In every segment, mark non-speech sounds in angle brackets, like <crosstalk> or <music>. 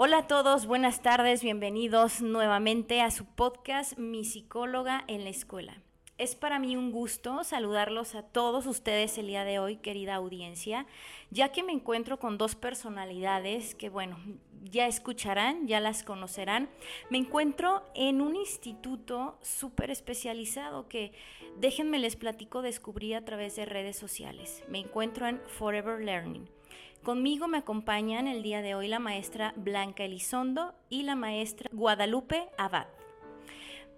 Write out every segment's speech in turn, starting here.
Hola a todos, buenas tardes, bienvenidos nuevamente a su podcast Mi psicóloga en la escuela. Es para mí un gusto saludarlos a todos ustedes el día de hoy, querida audiencia, ya que me encuentro con dos personalidades que, bueno, ya escucharán, ya las conocerán. Me encuentro en un instituto súper especializado que, déjenme les platico, descubrí a través de redes sociales. Me encuentro en Forever Learning. Conmigo me acompañan el día de hoy la maestra Blanca Elizondo y la maestra Guadalupe Abad.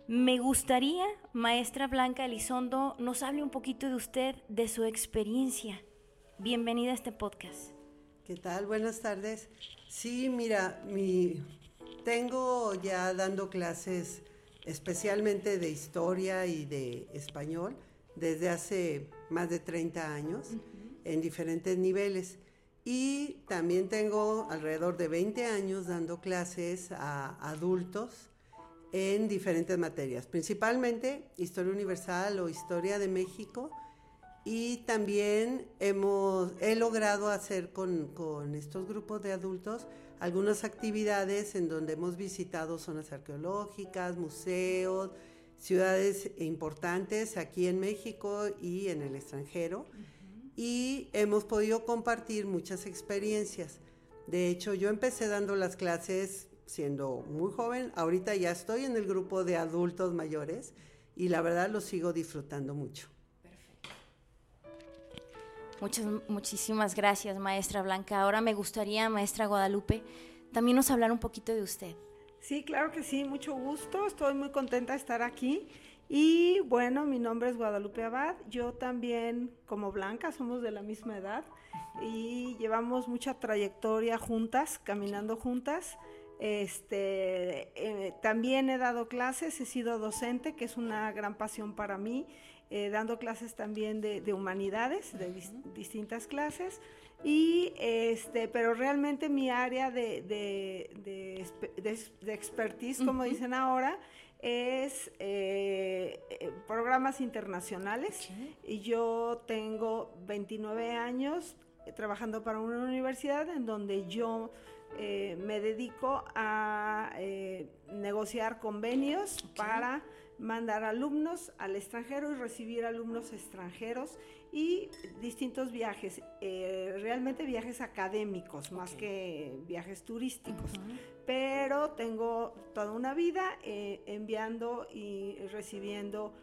Me gustaría, maestra Blanca Elizondo, nos hable un poquito de usted, de su experiencia. Bienvenida a este podcast. ¿Qué tal? Buenas tardes. Sí, mira, mi, tengo ya dando clases especialmente de historia y de español desde hace más de 30 años en diferentes niveles. Y también tengo alrededor de 20 años dando clases a adultos en diferentes materias, principalmente historia universal o historia de México. Y también hemos, he logrado hacer con, con, estos grupos de adultos algunas actividades en donde hemos visitado zonas arqueológicas, museos, ciudades importantes aquí en México y en el extranjero y hemos podido compartir muchas experiencias. De hecho, yo empecé dando las clases siendo muy joven, ahorita ya estoy en el grupo de adultos mayores y la verdad lo sigo disfrutando mucho. Perfecto. Muchas, muchísimas gracias, maestra Blanca. Ahora me gustaría, maestra Guadalupe, también nos hablar un poquito de usted. Sí, claro que sí, mucho gusto. Estoy muy contenta de estar aquí y bueno, mi nombre es Guadalupe Abad, yo también como Blanca somos de la misma edad y llevamos mucha trayectoria juntas, caminando juntas. Este, eh, también he dado clases, he sido docente, que es una gran pasión para mí, eh, dando clases también de, humanidades, de distintas clases, y este, pero realmente mi área de, de, expertise, como dicen ahora, es eh, eh, programas internacionales. Y yo tengo 29 años trabajando para una universidad en donde yo eh, me dedico a negociar convenios para mandar alumnos al extranjero y recibir alumnos extranjeros y distintos viajes, eh, realmente viajes académicos más que viajes turísticos. Pero tengo toda una vida eh, enviando y recibiendo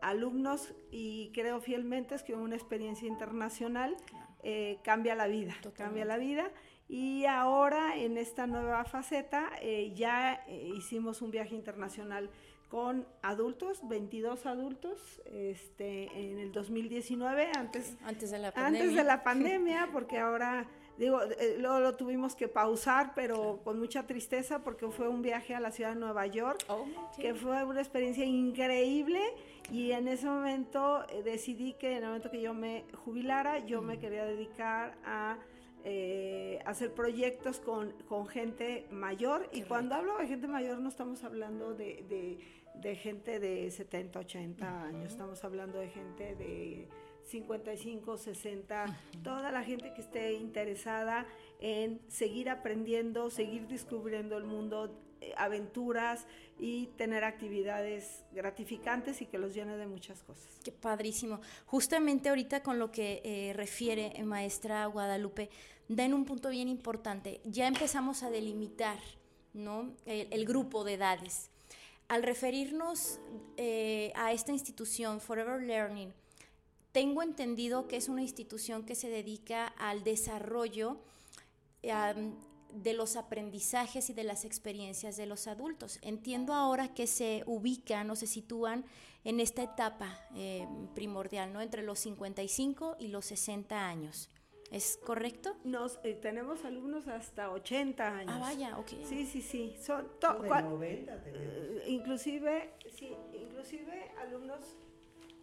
alumnos y creo fielmente es que una experiencia internacional eh, cambia la vida, cambia la vida. Y ahora en esta nueva faceta ya hicimos un viaje internacional con adultos, 22 adultos, este, en el 2019, antes, antes de la pandemia. Antes de la <laughs> pandemia, porque ahora, digo, eh, luego lo tuvimos que pausar, pero con mucha tristeza, porque fue un viaje a la ciudad de Nueva York, oh, que fue una experiencia increíble, y en ese momento eh, decidí que en el momento que yo me jubilara, yo me quería dedicar a eh, hacer proyectos con, gente mayor. y cuando hablo de gente mayor no estamos hablando de, gente de 70, 80 años, estamos hablando de gente de 55, 60, toda la gente que esté interesada en seguir aprendiendo, seguir descubriendo el mundo, eh, aventuras y tener actividades gratificantes y que los llene de muchas cosas. Qué padrísimo. Justamente ahorita con lo que eh, refiere maestra Guadalupe, da en un punto bien importante. Ya empezamos a delimitar ¿no? el, grupo de edades. Al referirnos a esta institución, Forever Learning, tengo entendido que es una institución que se dedica al desarrollo de los aprendizajes y de las experiencias de los adultos. Entiendo ahora que se ubican o se sitúan en esta etapa eh, primordial, ¿no? Entre los 55 y los 60 años. ¿Es correcto? Nos eh, tenemos alumnos hasta 80 años. Ah, vaya, ok. Sí, sí, sí. Son de 90 eh, inclusive, sí, inclusive alumnos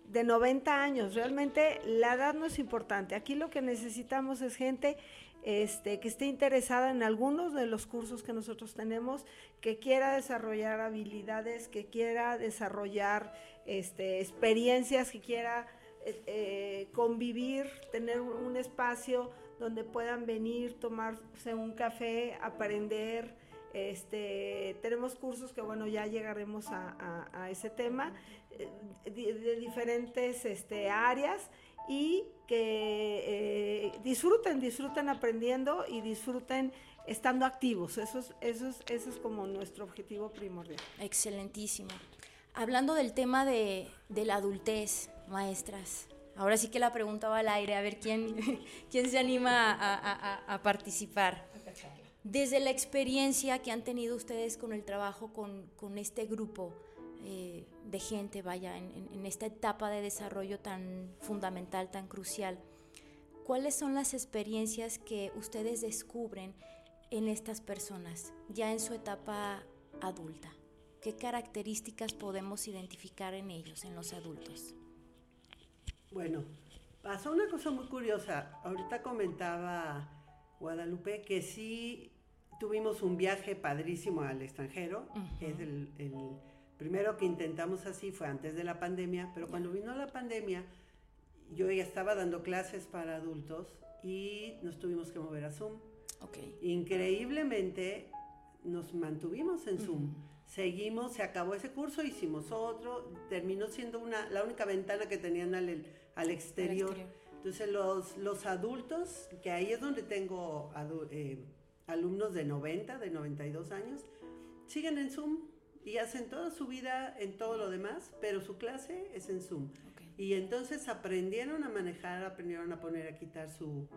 de 90 años. Realmente la edad no es importante. Aquí lo que necesitamos es gente este, que esté interesada en algunos de los cursos que nosotros tenemos, que quiera desarrollar habilidades, que quiera desarrollar este, experiencias, que quiera eh, eh, convivir, tener un espacio donde puedan venir, tomarse un café, aprender Este, tenemos cursos que, bueno, ya llegaremos a, ese tema, eh, de, diferentes este, áreas y que eh, disfruten, disfruten aprendiendo y disfruten estando activos. Eso es, eso es, eso es como nuestro objetivo primordial. Excelentísimo. Hablando del tema de, la adultez, maestras, ahora sí que la pregunta va al aire, a ver quién, <laughs> quién se anima a, participar. Desde la experiencia que han tenido ustedes con el trabajo con, este grupo eh, de gente, vaya, en esta etapa de desarrollo tan fundamental, tan crucial, ¿cuáles son las experiencias que ustedes descubren en estas personas, ya en su etapa adulta? ¿Qué características podemos identificar en ellos, en los adultos? Bueno, pasó una cosa muy curiosa. Ahorita comentaba Guadalupe que sí tuvimos un viaje padrísimo al extranjero. Es el, el, primero que intentamos así fue antes de la pandemia, pero cuando vino la pandemia yo ya estaba dando clases para adultos y nos tuvimos que mover a Zoom. Increíblemente nos mantuvimos en Zoom. Seguimos, se acabó ese curso, hicimos otro, terminó siendo una, la única ventana que tenían al, al exterior. Entonces los, los adultos, que ahí es donde tengo eh, alumnos de 90, de 92 años, siguen en Zoom y hacen toda su vida en todo lo demás, pero su clase es en Zoom. Y entonces aprendieron a manejar, aprendieron a poner, a quitar su,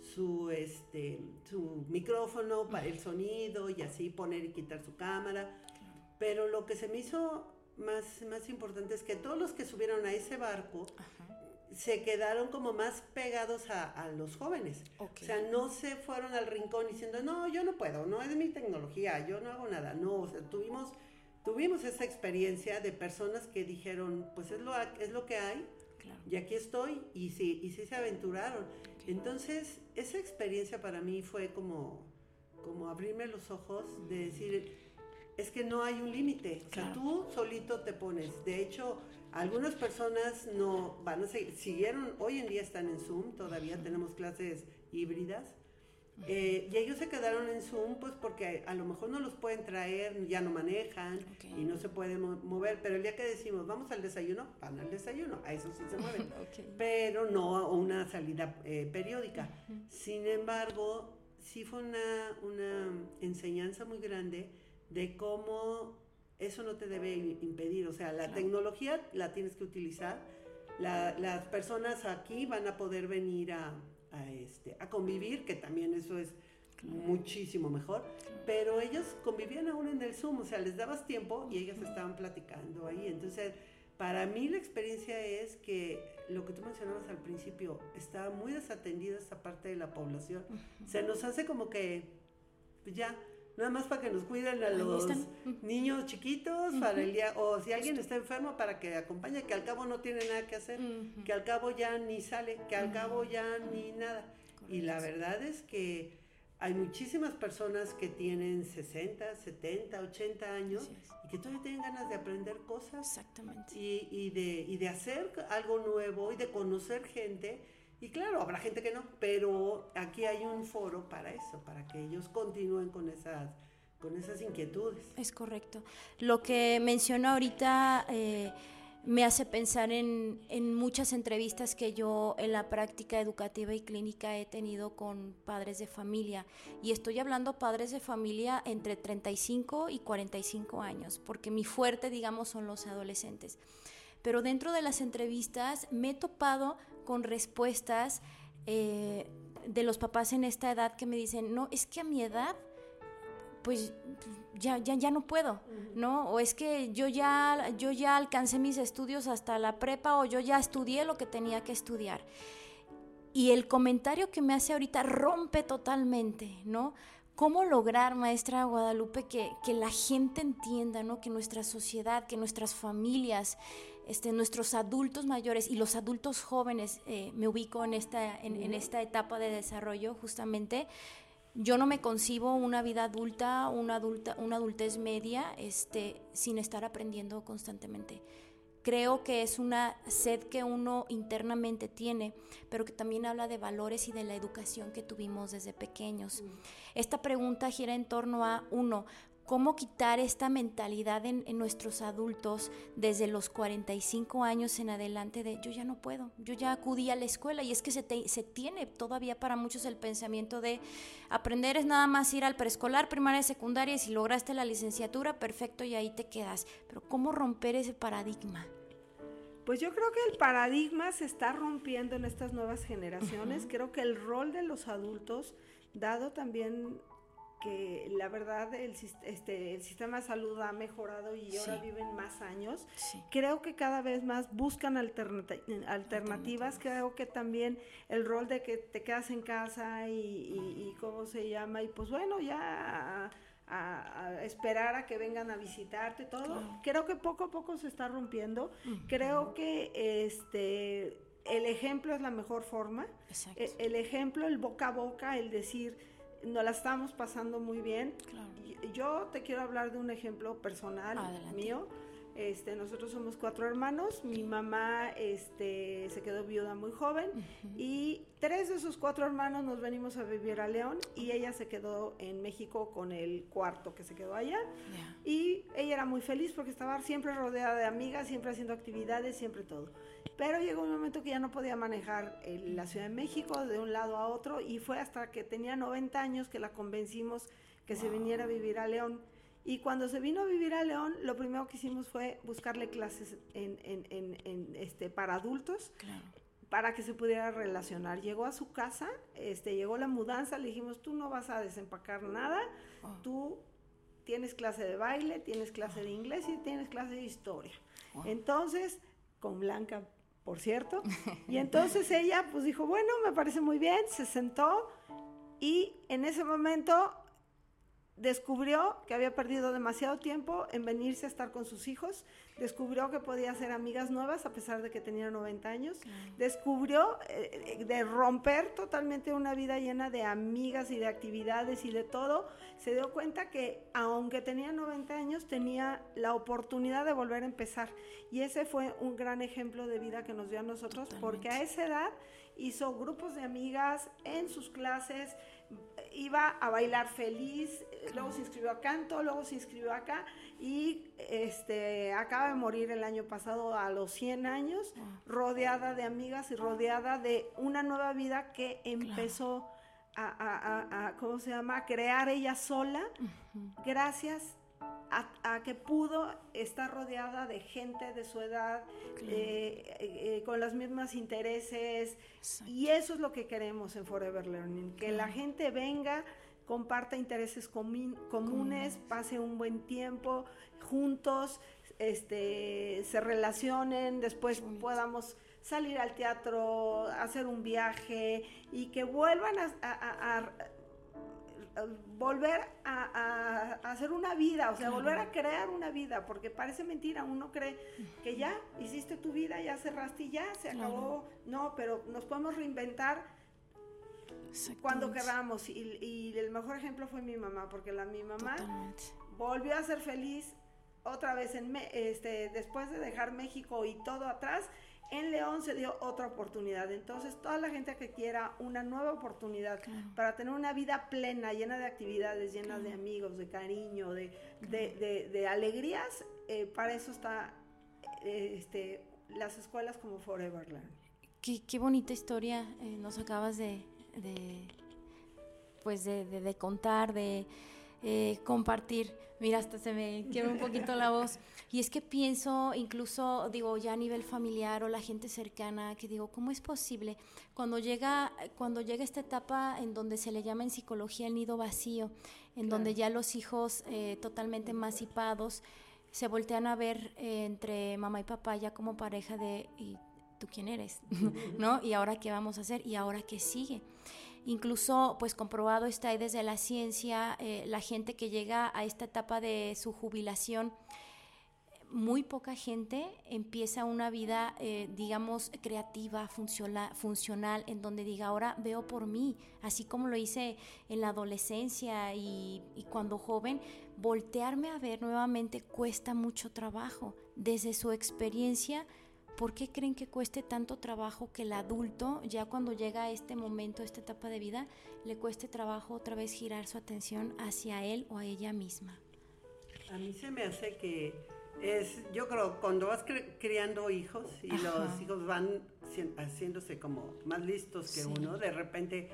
su, este, su micrófono para el sonido y así poner y quitar su cámara. Pero lo que se me hizo más, más importante es que todos los que subieron a ese barco se quedaron como más pegados a, los jóvenes. O sea, no se fueron al rincón diciendo, no, yo no puedo, no es mi tecnología, yo no hago nada. No, o sea, tuvimos, tuvimos esa experiencia de personas que dijeron, pues es lo, es lo que hay, y aquí estoy, y sí, y sí se aventuraron. Entonces, esa experiencia para mí fue como, como abrirme los ojos de decir, es que no hay un límite. O sea, tú solito te pones. De hecho, algunas personas no van a seguir, siguieron, hoy en día están en Zoom, todavía tenemos clases híbridas. Eh, y ellos se quedaron en Zoom pues porque a, lo mejor no los pueden traer, ya no manejan y no se pueden mover, pero el día que decimos vamos al desayuno, van al desayuno, a eso sí se mueven, <laughs> pero no a una salida eh, periódica. Sin embargo, sí fue una, una enseñanza muy grande de cómo eso no te debe impedir, o sea, la tecnología la tienes que utilizar, las personas aquí van a poder venir a a, este, a convivir, que también eso es muchísimo mejor, pero ellos convivían aún en el Zoom, o sea, les dabas tiempo y ellas estaban platicando ahí. Entonces, para mí la experiencia es que lo que tú mencionabas al principio, está muy desatendida esta parte de la población. Se nos hace como que pues ya, nada más para que nos cuiden a los niños chiquitos, para el día, o si alguien está enfermo para que acompañe, que al cabo no tiene nada que hacer, que al cabo ya ni sale, que al cabo ya ni nada. Y la verdad es que hay muchísimas personas que tienen 60, 70, 80 años y que todavía tienen ganas de aprender cosas. Exactamente. Y, y, de, y de hacer algo nuevo y de conocer gente y claro, habrá gente que no, pero aquí hay un foro para eso, para que ellos continúen con esas, con esas inquietudes. Es correcto. Lo que mencionó ahorita eh, me hace pensar en, en, muchas entrevistas que yo en la práctica educativa y clínica he tenido con padres de familia. Y estoy hablando padres de familia entre 35 y 45 años, porque mi fuerte, digamos, son los adolescentes. Pero dentro de las entrevistas me he topado con respuestas eh, de los papás en esta edad que me dicen, no, es que a mi edad, pues ya, ya, ya no puedo, ¿no? O es que yo ya, yo ya alcancé mis estudios hasta la prepa o yo ya estudié lo que tenía que estudiar. Y el comentario que me hace ahorita rompe totalmente, ¿no? ¿Cómo lograr, maestra Guadalupe, que, que la gente entienda, ¿no? Que nuestra sociedad, que nuestras familias, este, nuestros adultos mayores y los adultos jóvenes, eh, me ubico en esta, en, esta etapa de desarrollo justamente, yo no me concibo una vida adulta, una, adulta, una adultez media, este, sin estar aprendiendo constantemente. Creo que es una sed que uno internamente tiene, pero que también habla de valores y de la educación que tuvimos desde pequeños. Esta pregunta gira en torno a, uno, cómo quitar esta mentalidad en, nuestros adultos desde los 45 años en adelante de yo ya no puedo, yo ya acudí a la escuela y es que se, se tiene todavía para muchos el pensamiento de aprender es nada más ir al preescolar, primaria, secundaria y si lograste la licenciatura, perfecto y ahí te quedas. Pero ¿cómo romper ese paradigma? Pues yo creo que el paradigma se está rompiendo en estas nuevas generaciones. Creo que el rol de los adultos, dado también que la verdad el, este, el sistema de salud ha mejorado y ahora viven más años. Creo que cada vez más buscan alternativas. Creo que también el rol de que te quedas en casa y, cómo se llama, y pues bueno, ya a, esperar a que vengan a visitarte todo. Creo que poco a poco se está rompiendo. Creo que este el ejemplo es la mejor forma. E, el ejemplo, el boca a boca, el decir nos la estamos pasando muy bien. Yo te quiero hablar de un ejemplo personal mío. Este, nosotros somos cuatro hermanos, mi mamá este, se quedó viuda muy joven. Y tres de esos cuatro hermanos nos venimos a vivir a León y ella se quedó en México con el cuarto que se quedó allá. Y ella era muy feliz porque estaba siempre rodeada de amigas, siempre haciendo actividades, siempre todo. Pero llegó un momento que ya no podía manejar la Ciudad de México de un lado a otro y fue hasta que tenía 90 años que la convencimos que se viniera a vivir a León. Y cuando se vino a vivir a León, lo primero que hicimos fue buscarle clases en, este, para adultos. para que se pudiera relacionar. Llegó a su casa, este, llegó la mudanza, le dijimos, tú no vas a desempacar nada, oh. tú tienes clase de baile, tienes clase de inglés y tienes clase de historia. Entonces, con Blanca por cierto. <laughs> Y entonces ella pues dijo, bueno, me parece muy bien, se sentó y en ese momento descubrió que había perdido demasiado tiempo en venirse a estar con sus hijos, descubrió que podía hacer amigas nuevas a pesar de que tenía 90 años, descubrió eh, de romper totalmente una vida llena de amigas y de actividades y de todo, se dio cuenta que aunque tenía 90 años tenía la oportunidad de volver a empezar. Y ese fue un gran ejemplo de vida que nos dio a nosotros porque a esa edad hizo grupos de amigas en sus clases, iba a bailar feliz, luego se inscribió a canto, luego se inscribió acá y este acaba de morir el año pasado a los 100 años, ah. rodeada de amigas y rodeada de una nueva vida que empezó a, ¿cómo se llama?, a crear ella sola, gracias a, que pudo estar rodeada de gente de su edad, eh, eh, eh, con los mismos intereses. Y eso es lo que queremos en Forever Learning, que la gente venga, comparta intereses comunes, pase un buen tiempo juntos, este, se relacionen, después podamos salir al teatro, hacer un viaje y que vuelvan a volver a, hacer una vida, o sea, volver a crear una vida, porque parece mentira, uno cree que ya hiciste tu vida, ya cerraste y ya se acabó. No, pero nos podemos reinventar cuando queramos. Y, el mejor ejemplo fue mi mamá, porque la, mi mamá volvió a ser feliz otra vez en este, después de dejar México y todo atrás en León se dio otra oportunidad. Entonces, toda la gente que quiera una nueva oportunidad para tener una vida plena, llena de actividades, llena de amigos, de cariño, de, de, alegrías, eh, para eso está eh, este, las escuelas como Forever Learn. Qué, bonita historia eh, nos acabas de, pues de contar, de eh, compartir. Mira, hasta se me quiebra un poquito la voz. Y es que pienso, incluso, digo, ya a nivel familiar o la gente cercana, que digo, ¿cómo es posible? Cuando llega, cuando llega esta etapa en donde se le llama en psicología el nido vacío, en donde ya los hijos eh, totalmente emancipados se voltean a ver eh, entre mamá y papá ya como pareja de, ¿y tú quién eres? <laughs> ¿No? ¿Y ahora qué vamos a hacer? ¿Y ahora qué sigue? Incluso, pues comprobado está ahí desde la ciencia, eh, la gente que llega a esta etapa de su jubilación, muy poca gente empieza una vida, eh, digamos, creativa, funcional, en donde diga, ahora veo por mí, así como lo hice en la adolescencia y cuando joven, voltearme a ver nuevamente cuesta mucho trabajo. Desde su experiencia, ¿por qué creen que cueste tanto trabajo que el adulto, ya cuando llega a este momento, a esta etapa de vida, le cueste trabajo otra vez girar su atención hacia él o a ella misma? A mí se me hace que es, yo creo, cuando vas criando hijos y los hijos van haciéndose como más listos que uno, de repente,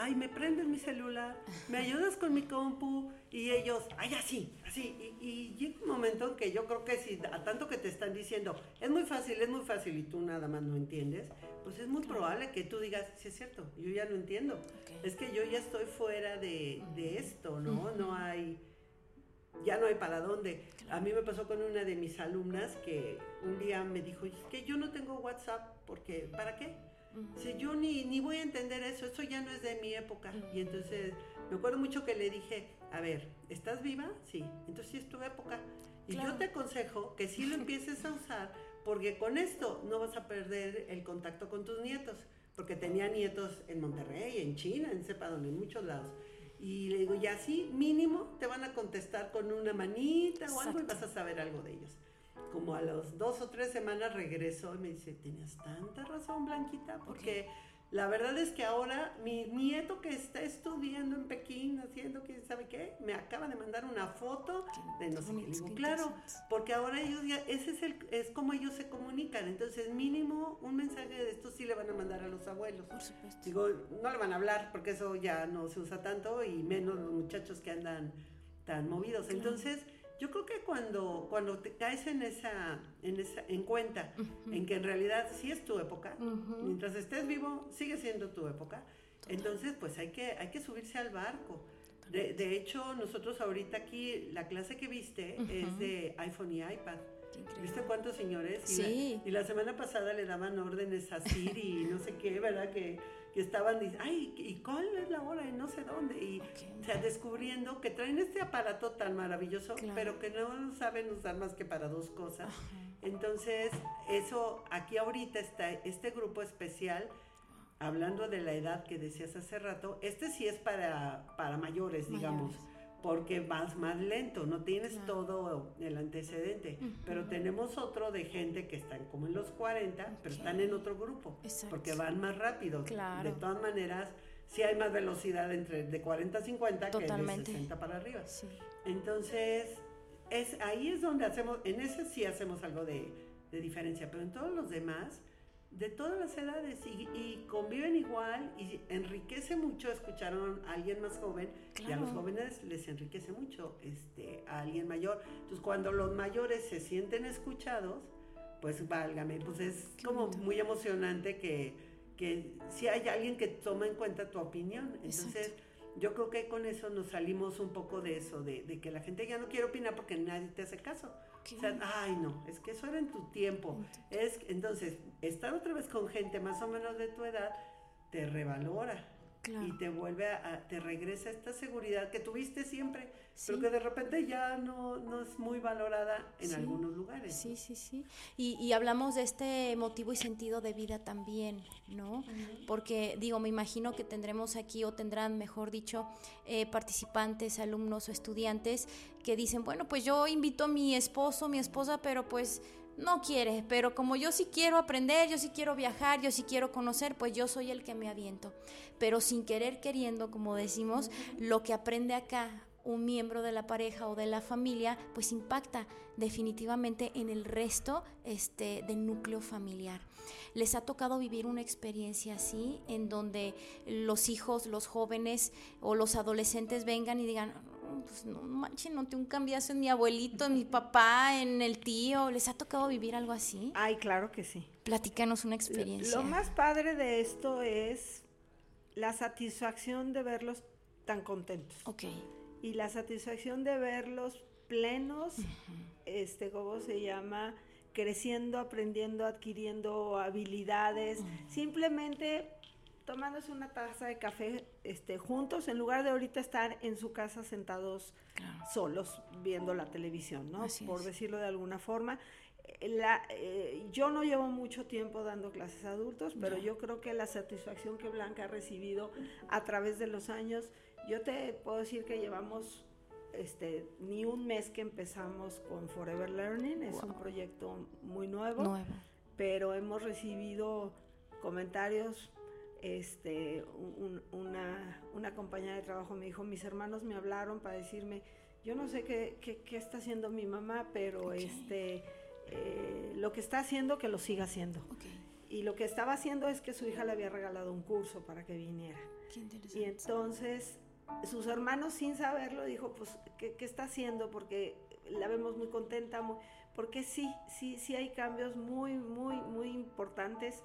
ay, me prendes mi celular, me ayudas con mi compu, y ellos, ay, así, así. Y, y, llega un momento en que yo creo que si a tanto que te están diciendo, es muy fácil, es muy fácil, y tú nada más no entiendes, pues es muy probable que tú digas, sí es cierto, yo ya no entiendo. Es que yo ya estoy fuera de, de esto, ¿no? No hay ya no hay para dónde. A mí me pasó con una de mis alumnas que un día me dijo, es que yo no tengo WhatsApp, porque ¿para qué? Si yo ni, ni voy a entender eso, eso ya no es de mi época. Y entonces me acuerdo mucho que le dije, a ver, ¿estás viva? Sí, entonces sí es tu época. Y yo te aconsejo que sí lo empieces a usar, porque con esto no vas a perder el contacto con tus nietos, porque tenía nietos en Monterrey, en China, en sepa donde, en muchos lados. Y le digo, ya así mínimo te van a contestar con una manita o algo y vas a saber algo de ellos. Como a los dos o tres semanas regresó y me dice, tienes tanta razón, Blanquita, porque... La verdad es que ahora mi nieto que está estudiando en Pekín, haciendo quién sabe qué, me acaba de mandar una foto de no sé qué. claro, porque ahora ellos ya, ese es, el, es como ellos se comunican. Entonces, mínimo un mensaje de esto sí le van a mandar a los abuelos. Por supuesto. Digo, no le van a hablar porque eso ya no se usa tanto y menos los muchachos que andan tan movidos. Entonces, yo creo que cuando, cuando te caes en esa, en esa, en cuenta, en que en realidad sí es tu época, mientras estés vivo, sigue siendo tu época, entonces pues hay que, hay que subirse al barco. De, de, hecho, nosotros ahorita aquí, la clase que viste es de iPhone y iPad. ¿Viste cuántos señores? Sí. Y la, semana pasada le daban órdenes a Siri y no sé qué, ¿verdad? Que que estaban diciendo, ay, ¿y cuál es la hora? Y no sé dónde. Y o sea, descubriendo que traen este aparato tan maravilloso, pero que no saben usar más que para dos cosas. Entonces, eso, aquí ahorita está este grupo especial, hablando de la edad que decías hace rato, este sí es para, para mayores, digamos porque vas más lento, no tienes todo el antecedente, pero tenemos otro de gente que están como en los 40, pero están en otro grupo, porque van más rápido. De todas maneras, sí hay más velocidad entre de 40 a 50 que de 60 para arriba. Entonces, es, ahí es donde hacemos, en ese sí hacemos algo de, de diferencia, pero en todos los demás de todas las edades y, conviven igual y enriquece mucho escuchar a alguien más joven y a los jóvenes les enriquece mucho este, a alguien mayor. Entonces cuando los mayores se sienten escuchados, pues válgame, pues es como muy emocionante que, que si hay alguien que toma en cuenta tu opinión. Entonces yo creo que con eso nos salimos un poco de eso, de, de que la gente ya no quiere opinar porque nadie te hace caso. O sea, ay, no, es que eso era en tu tiempo. Es, entonces, estar otra vez con gente más o menos de tu edad te revalora. Y te vuelve a, te regresa esta seguridad que tuviste siempre, pero que de repente ya no, no es muy valorada en algunos lugares. Sí, sí, sí. Y, y, hablamos de este motivo y sentido de vida también, ¿no? Porque, digo, me imagino que tendremos aquí, o tendrán, mejor dicho, eh, participantes, alumnos o estudiantes que dicen, bueno, pues yo invito a mi esposo, mi esposa, pero pues no quiere, pero como yo sí quiero aprender, yo sí quiero viajar, yo sí quiero conocer, pues yo soy el que me aviento. Pero sin querer queriendo, como decimos, lo que aprende acá un miembro de la pareja o de la familia, pues impacta definitivamente en el resto este, del núcleo familiar. ¿Les ha tocado vivir una experiencia así, en donde los hijos, los jóvenes o los adolescentes vengan y digan, pues no manches, noté un cambiazo en mi abuelito, en mi papá, en el tío. ¿Les ha tocado vivir algo así? Ay, claro que sí. Platícanos una experiencia. Lo, más padre de esto es la satisfacción de verlos tan contentos. Ok. Y la satisfacción de verlos plenos, este, ¿cómo se llama? Creciendo, aprendiendo, adquiriendo habilidades. Simplemente tomándose una taza de café este, juntos, en lugar de ahorita estar en su casa sentados solos viendo la televisión, ¿no? Por decirlo de algula forma. La, eh, yo no llevo mucho tiempo dando clases a adultos, pero yo creo que la satisfacción que Blanca ha recibido a través de los años, yo te puedo decir que llevamos este, ni un mes que empezamos con Forever Learning, es un proyecto muy nuevo, pero hemos recibido comentarios este, una, una, compañera de trabajo me dijo, mis hermanos me hablaron para decirme, yo no sé qué, qué, está haciendo mi mamá, pero este, eh, lo que está haciendo, que lo siga haciendo. Y lo que estaba haciendo es que su hija le había regalado un curso para que viniera. y entonces sus hermanos sin saberlo dijo, pues, ¿qué, qué está haciendo? Porque la vemos muy contenta, muy, porque sí, sí, sí hay cambios muy, muy, muy importantes.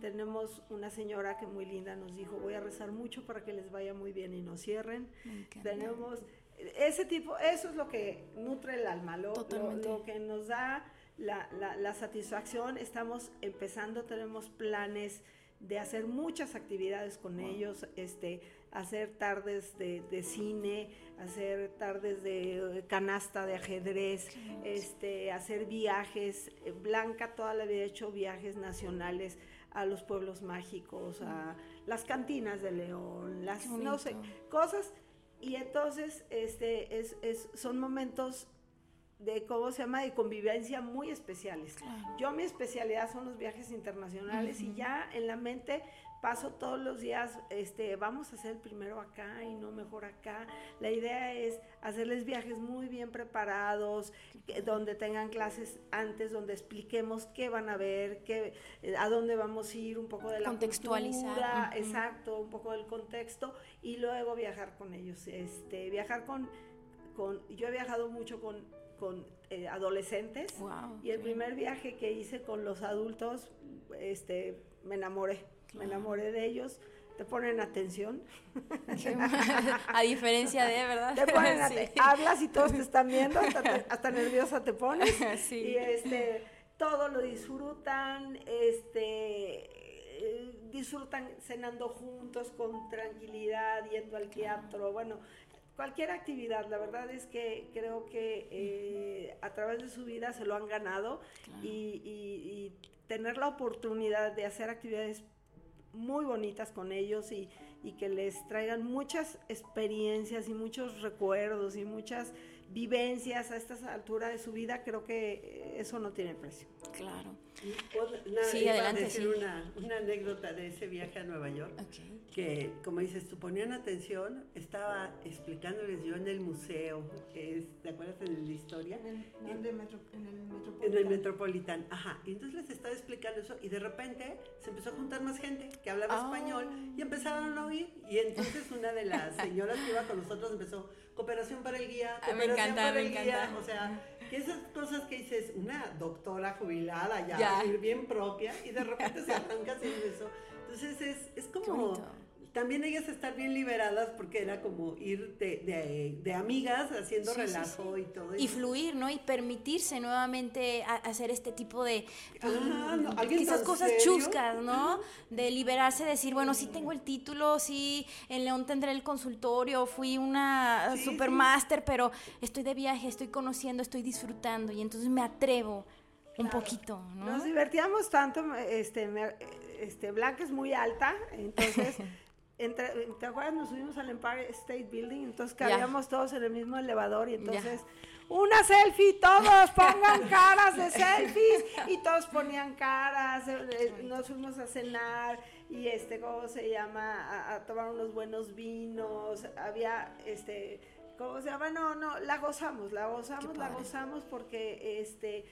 Tenemos una señora que muy linda nos dijo, voy a rezar mucho para que les vaya muy bien y no cierren. Tenemos ese tipo, eso es lo que nutre el alma, lo, lo, que nos da la, la, la satisfacción. Estamos empezando, tenemos planes de hacer muchas actividades con ellos, este, hacer tardes de, de, cine, hacer tardes de canasta de ajedrez, este, hacer viajes. Blanca toda la vida ha hecho viajes nacionales a los pueblos mágicos, a las cantinas de León, las no sé, cosas. Y entonces este, es, es, son momentos de cómo se llama de convivencia muy especiales. Yo mi especialidad son los viajes internacionales y ya en la mente paso todos los días, este, vamos a hacer el primero acá y no mejor acá. La idea es hacerles viajes muy bien preparados, donde tengan clases antes, donde expliquemos qué van a ver, qué, eh, a dónde vamos a ir, un poco de la contextualizar, exacto, un poco del contexto y luego viajar con ellos. Este, viajar con, con, yo he viajado mucho con con eh, adolescentes y el primer viaje que hice con los adultos, este, me enamoré, me enamoré de ellos. Te ponen atención. <laughs> A diferencia de, ¿verdad? Te ponen <laughs> Hablas y todos te están viendo, hasta, nerviosa te pones. <laughs> Y este, todo lo disfrutan, este, eh, disfrutan cenando juntos con tranquilidad, yendo al teatro. Bueno, cualquier actividad, la verdad es que creo que eh, a través de su vida se lo han ganado y, tener la oportunidad de hacer actividades muy bonitas con ellos y, y, que les traigan muchas experiencias y muchos recuerdos y muchas vivencias a esta altura de su vida, creo que eso no tiene precio. Claro. Sí, adelante. decir una, una, anécdota de ese viaje a Nueva York, que como dices, tú ponían atención, estaba explicándoles yo en el museo, que es, ¿te acuerdas en la historia? En el, en, el Metropolitan. En el Metropolitan, ajá. Y entonces les estaba explicando eso y de repente se empezó a juntar más gente que hablaba ah. español y empezaron a oír. Y entonces una de las <laughs> señoras que iba con nosotros empezó, cooperación para el guía, ah, cooperación me encanta, O sea, esas cosas que dices, una doctora jubilada ya, bien propia, y de repente se arranca haciendo eso. Entonces es, es como también ellas estar bien liberadas porque era como ir de, de, amigas haciendo relajo y todo. Y fluir, ¿no? Y permitirse nuevamente hacer este tipo de mm, quizás cosas chuscas, ¿no? De liberarse, decir, bueno, sí tengo el título, sí, en León tendré el consultorio, fui una supermaster, pero estoy de viaje, estoy conociendo, estoy disfrutando y entonces me atrevo un poquito, ¿no? Nos divertíamos tanto, este, este, Blanca es muy alta, entonces <laughs> ¿te acuerdas? Nos subimos al Empire State Building, entonces cabíamos todos en el mismo elevador y entonces, una selfie, todos pongan <laughs> caras de selfies y todos ponían caras, eh, eh, nos fuimos a cenar y este, ¿cómo se llama? A, tomar unos buenos vinos, había, este, ¿cómo se llama? No, no, la gozamos, la gozamos, la gozamos porque, este,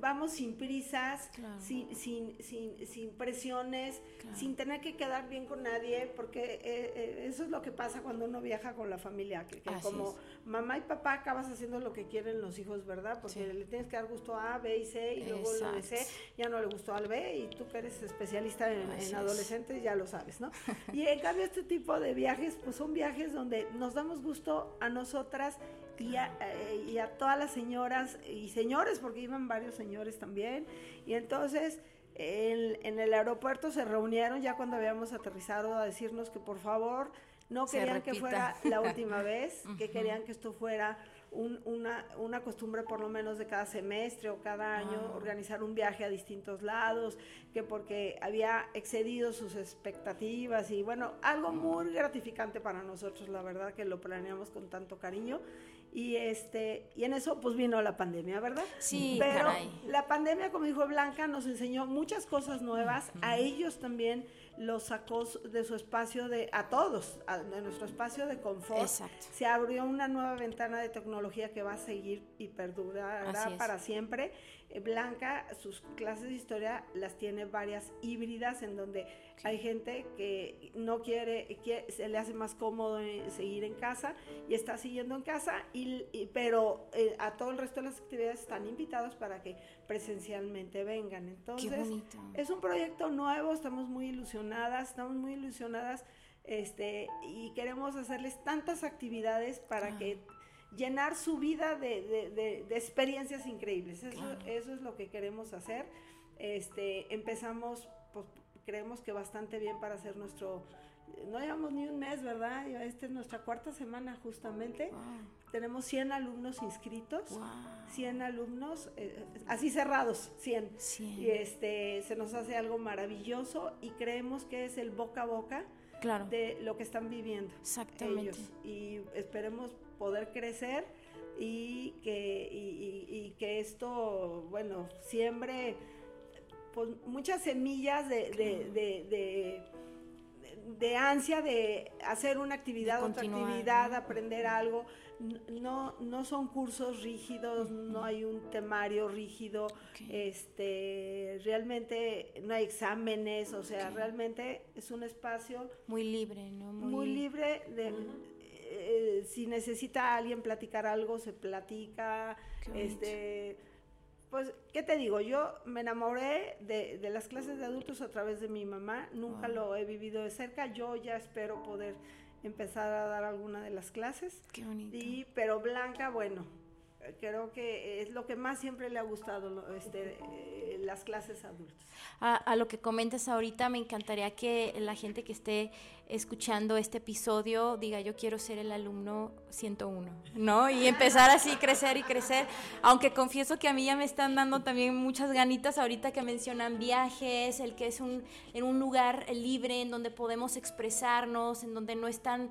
vamos sin prisas, sin, sin, sin, sin, presiones, sin tener que quedar bien con nadie, porque eh, eh, eso es lo que pasa cuando uno viaja con la familia, que, como mamá y papá acabas haciendo lo que quieren los hijos, ¿verdad? Porque le tienes que dar gusto a A, B y C, y luego lo de C ya no le gustó al B, y tú que eres especialista en, en adolescentes ya lo sabes, ¿no? <laughs> y en cambio este tipo de viajes, pues son viajes donde nos damos gusto a nosotras y a, eh, y a todas las señoras y señores, porque iban varios señores también. Y entonces en, el aeropuerto se reunieron ya cuando habíamos aterrizado a decirnos que por favor no querían que fuera la última <laughs> vez, que querían que esto fuera una, una, costumbre por lo menos de cada semestre o cada año, organizar un viaje a distintos lados, que porque había excedido sus expectativas y bueno, algo muy gratificante para nosotros, la verdad que lo planeamos con tanto cariño. Y este, y en eso pues vino la pandemia, ¿verdad? Sí, pero la pandemia, como dijo Blanca, nos enseñó muchas cosas nuevas, a ellos también los sacó de su espacio de, a todos, de nuestro espacio de confort. Exacto. Se abrió una nueva ventana de tecnología que va a seguir y perdurará para siempre. Blanca, sus clases de historia las tiene varias híbridas en donde hay gente que no quiere, que se le hace más cómodo seguir en casa y está siguiendo en casa, y, pero eh, a todo el resto de las actividades están invitados para que presencialmente vengan. Entonces, es un proyecto nuevo, estamos muy ilusionadas, estamos muy ilusionadas este, y queremos hacerles tantas actividades para que llenar su vida de, experiencias increíbles. Eso, eso es lo que queremos hacer. Este, empezamos pues, creemos que bastante bien para hacer nuestro, no llevamos ni un mes, ¿verdad? Esta es nuestra cuarta semana justamente. Tenemos 100 alumnos inscritos, 100 alumnos, eh, así cerrados, 100. Y este, se nos hace algo maravilloso y creemos que es el boca a boca de lo que están viviendo Exactamente. ellos. Y esperemos poder crecer y que, y que esto, bueno, siembre pues, muchas semillas de, de, de, ansia de hacer una actividad, otra actividad, aprender algo. No, no son cursos rígidos, no hay un temario rígido, este, realmente no hay exámenes, o sea, realmente es un espacio muy libre, ¿no? Muy, libre de, eh, si necesita alguien platicar algo, se platica, este pues, ¿qué te digo? Yo me enamoré de, de, las clases de adultos a través de mi mamá, nunca lo he vivido de cerca, yo ya espero poder empezar a dar alguna de las clases. Qué bonito. Y, pero Blanca, bueno, creo que es lo que más siempre le ha gustado, este, eh, las clases adultas a, lo que comentas ahorita, me encantaría que la gente que esté escuchando este episodio diga, yo quiero ser el alumno 101, ¿no? Y empezar así, crecer y crecer. Aunque confieso que a mí ya me están dando también muchas ganitas ahorita que mencionan viajes, el que es un, en un lugar libre en donde podemos expresarnos, en donde no están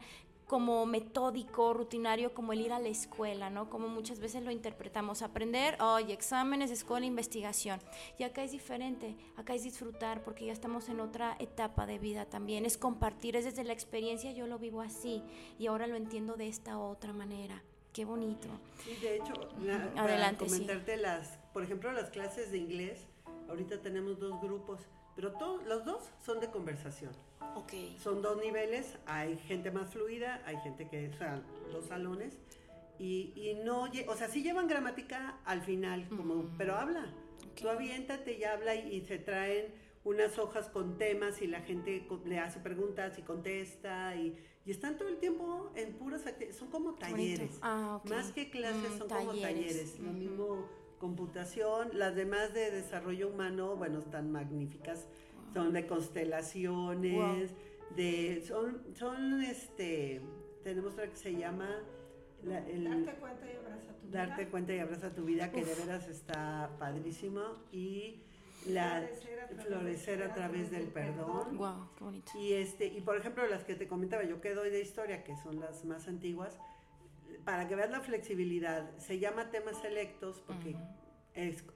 como metódico, rutinario, como el ir a la escuela, ¿no? Como muchas veces lo interpretamos, aprender, oye, exámenes, escuela, investigación. Y acá es diferente, acá es disfrutar, porque ya estamos en otra etapa de vida también, es compartir, es desde la experiencia, yo lo vivo así, y ahora lo entiendo de esta otra manera. Qué bonito. Sí, de hecho, Adelante, comentarte las, por ejemplo, las clases de inglés, ahorita tenemos dos grupos, pero todos, los dos son de conversación. Son dos niveles, hay gente más fluida, hay gente que, o sea, dos salones, y, y no, o sea, sí llevan gramática al final, como, pero habla. Tú aviéntate y habla y, se traen unas hojas con temas y la gente le hace preguntas y contesta y, y están todo el tiempo en puras actividades, son como talleres. Ah, Más que clases, mm, son como talleres. Lo mismo computación, las demás de desarrollo humano, bueno, están magníficas son de constelaciones, de, son, son, este, tenemos otra que se llama... darte cuenta y abraza tu vida. Darte cuenta y abraza tu vida, que de veras está padrísimo. Y la florecer a través, del, perdón. Wow, qué bonito. Y este, y por ejemplo, las que te comentaba yo que doy de historia, que son las más antiguas, para que veas la flexibilidad, se llama temas selectos porque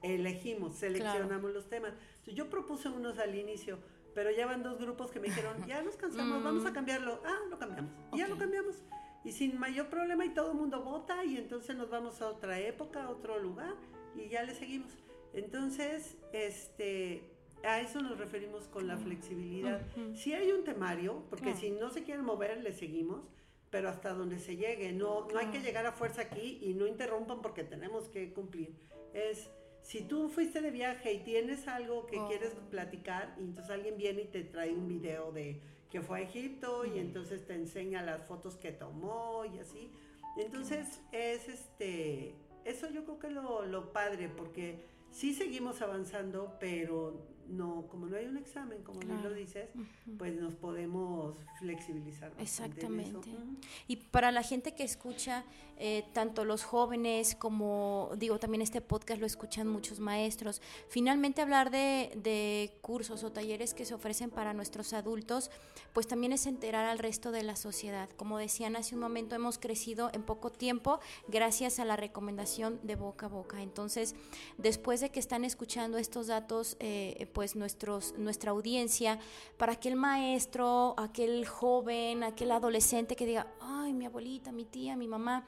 elegimos, seleccionamos los temas. yo propuse unos al inicio, pero ya van dos grupos que me dijeron, <laughs> ya nos cansamos, vamos a mm. cambiarlo. Ah, lo cambiamos. Y ya lo cambiamos. Y sin mayor problema y todo el mundo vota y entonces nos vamos a otra época, a otro lugar y ya le seguimos. Entonces, este, a eso nos referimos con la flexibilidad. Si hay un temario, porque si no se quieren mover, le seguimos, pero hasta donde se llegue. No, no hay que llegar a fuerza aquí y no interrumpan porque tenemos que cumplir es si tú fuiste de viaje y tienes algo que oh. quieres platicar y entonces alguien viene y te trae un video de que fue a Egipto y mm. entonces te enseña las fotos que tomó y así. Entonces es este, eso yo creo que es lo, lo padre porque sí seguimos avanzando, pero no, como no hay un examen, como bien lo dices, pues nos podemos flexibilizar. Exactamente. Y para la gente que escucha, eh, tanto los jóvenes como, digo, también este podcast lo escuchan muchos maestros, finalmente hablar de, de cursos o talleres que se ofrecen para nuestros adultos, pues también es enterar al resto de la sociedad. Como decían hace un momento, hemos crecido en poco tiempo gracias a la recomendación de boca a boca. Entonces, después de que están escuchando estos datos, eh, pues nuestros, nuestra audiencia, para aquel maestro, aquel joven, aquel adolescente que diga, ay, mi abuelita, mi tía, mi mamá,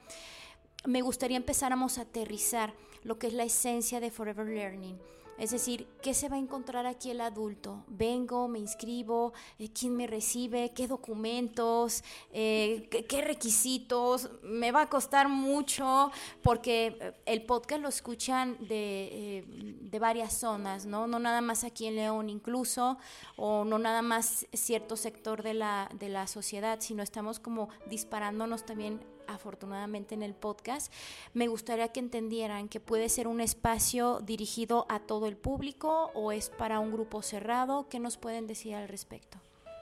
me gustaría empezáramos a aterrizar lo que es la esencia de Forever Learning. Es decir, ¿qué se va a encontrar aquí el adulto? Vengo, me inscribo, eh, ¿quién me recibe? ¿Qué documentos? Eh, ¿qué, requisitos? Me va a costar mucho porque eh, el podcast lo escuchan de, de, varias zonas, ¿no? No nada más aquí en León incluso, o no nada más cierto sector de la, de la sociedad, sino estamos como disparándonos también afortunadamente en el podcast, me gustaría que entendieran que puede ser un espacio dirigido a todo el público o es para un grupo cerrado. ¿Qué nos pueden decir al respecto?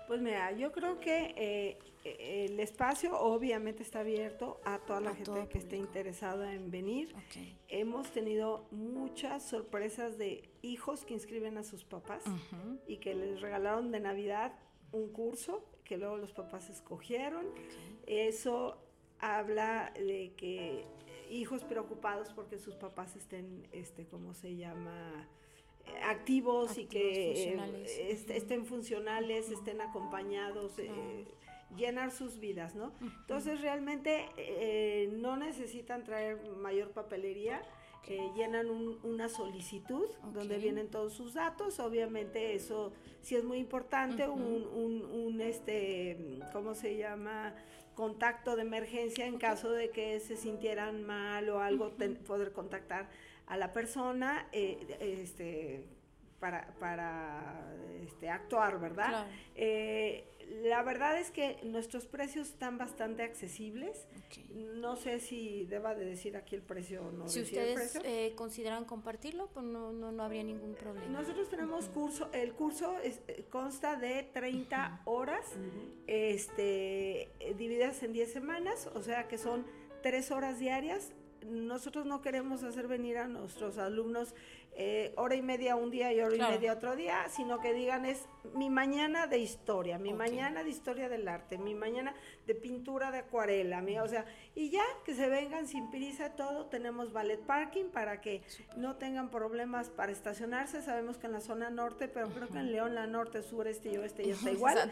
Pues mira, yo creo que eh, el espacio obviamente está abierto a toda la gente que esté interesada en venir. Hemos tenido muchas sorpresas de hijos que inscriben a sus papás y que les regalaron de Navidad un curso que luego los papás escogieron. Eso habla de que hijos preocupados porque sus papás estén, este, ¿cómo se llama? activos, y que eh, estén funcionales, estén acompañados, eh, llenar sus vidas, ¿no? Entonces realmente eh, no necesitan traer mayor papelería, llenan una solicitud donde vienen todos sus datos, obviamente eso sí es muy importante, un, un, un, este, ¿cómo se llama? Contacto de emergencia en caso de que se sintieran mal o algo, poder contactar a la persona eh, este, para, para este, actuar, ¿verdad? Eh, la verdad es que nuestros precios están bastante accesibles. No sé si deba de decir aquí el precio o no. Si ustedes eh, consideran compartirlo, pues no, no, habría ningún problema. Nosotros tenemos curso, el curso eh, consta de 30 horas, este, divididas en 10 semanas, o sea que son 3 horas diarias. Nosotros no queremos hacer venir a nuestros alumnos eh, hora y media un día y hora y media otro día, sino que digan es mi mañana de historia, mi mañana de historia del arte, mi mañana de pintura de acuarela, mi, o sea, y ya que se vengan sin prisa todo, tenemos ballet parking para que no tengan problemas para estacionarse, sabemos que en la zona norte, pero creo que en León, la norte, sur, este y oeste ya está <laughs> igual.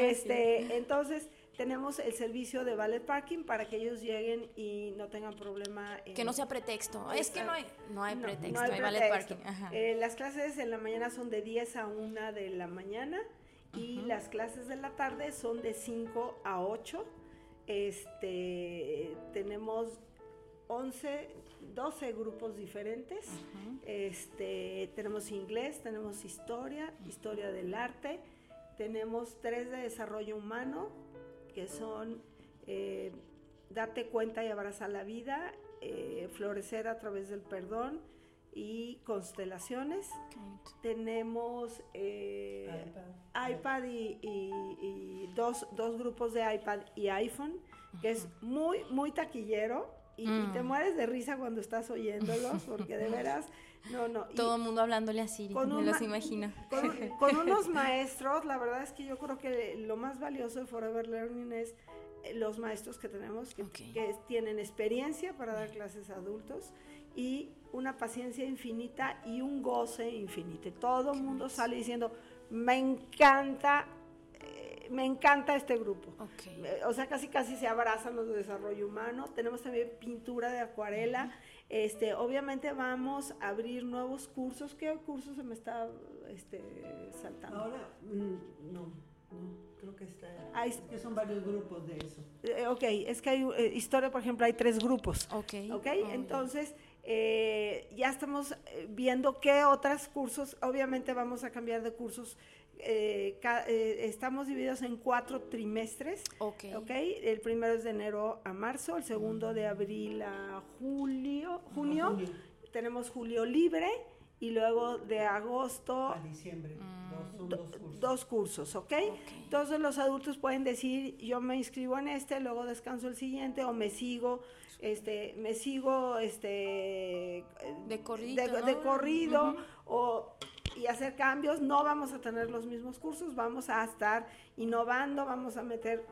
Este, entonces tenemos el servicio de ballet parking para que ellos lleguen y no tengan problema. que no sea pretexto. Es que no hay, no hay pretexto, no hay, ballet parking. Eh, las clases en la mañana son de 10 a 1 de la mañana y las clases de la tarde son de 5 a 8. Este, tenemos 11, 12 grupos diferentes. Este, tenemos inglés, tenemos historia, historia del arte, tenemos tres de desarrollo humano, que son eh, date cuenta y abrazar la vida, eh, florecer a través del perdón y constelaciones. Tenemos eh, iPad, y, dos, grupos de iPad y iPhone, que es muy, muy taquillero. Y, te mm. mueres de risa cuando estás oyéndolos, porque de <laughs> veras, no, no. Todo el mundo hablándole así, me los imagino. <laughs> Con, unos maestros, la verdad es que yo creo que lo más valioso de Forever Learning es eh, los maestros que tenemos, que, que tienen experiencia para dar clases a adultos y una paciencia infinita y un goce infinito. Todo el mundo sale diciendo, me encanta eh, me encanta este grupo. Eh, o sea, casi casi se abrazan los de desarrollo humano. Tenemos también pintura de acuarela. Este, obviamente vamos a abrir nuevos cursos. ¿Qué cursos se me está este, saltando? Ahora, mm, no, no, creo que está. que son varios grupos de eso. Eh, ok, es que hay historia, por ejemplo, hay tres grupos. Ok. Ok, entonces eh, ya estamos eh, viendo qué otros cursos, obviamente vamos a cambiar de cursos. Eh, estamos divididos en cuatro trimestres. Okay. ok. El primero es de enero a marzo, el segundo de abril a julio, junio. Tenemos julio libre y luego de agosto A diciembre. Dos, son do- dos cursos. dos cursos, ¿ok? Ok. Entonces los adultos pueden decir, yo me inscribo en este, luego descanso el siguiente, o me sigo, este, me sigo, este, De corrido, de, ¿no? de corrido, o y hacer cambios. No vamos a tener los mismos cursos, vamos a estar innovando, vamos a meter